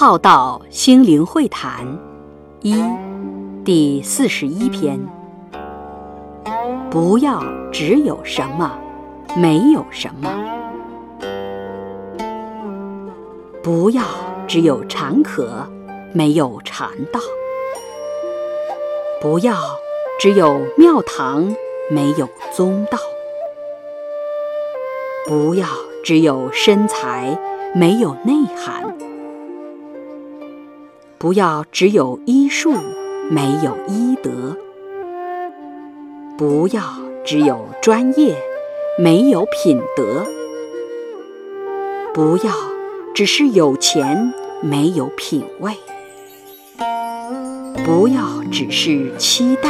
浩道心灵会谈一第四十一篇：不要只有什么，没有什么；不要只有禅可，没有禅道；不要只有庙堂，没有宗道；不要只有身材，没有内涵。不要只有医术，没有医德；不要只有专业，没有品德；不要只是有钱，没有品味；不要只是期待，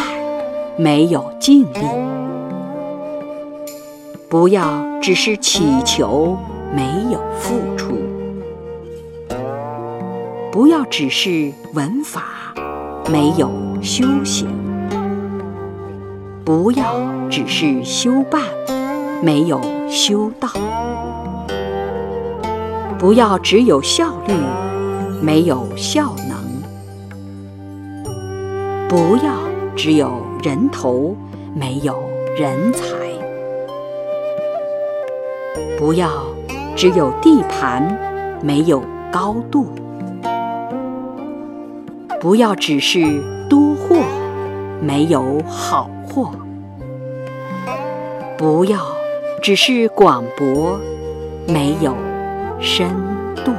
没有尽力；不要只是祈求，没有付出。不要只是文法，没有修行；不要只是修办，没有修道；不要只有效率，没有效能；不要只有人头，没有人才；不要只有地盘，没有高度。不要只是多货，没有好货；不要只是广博，没有深度。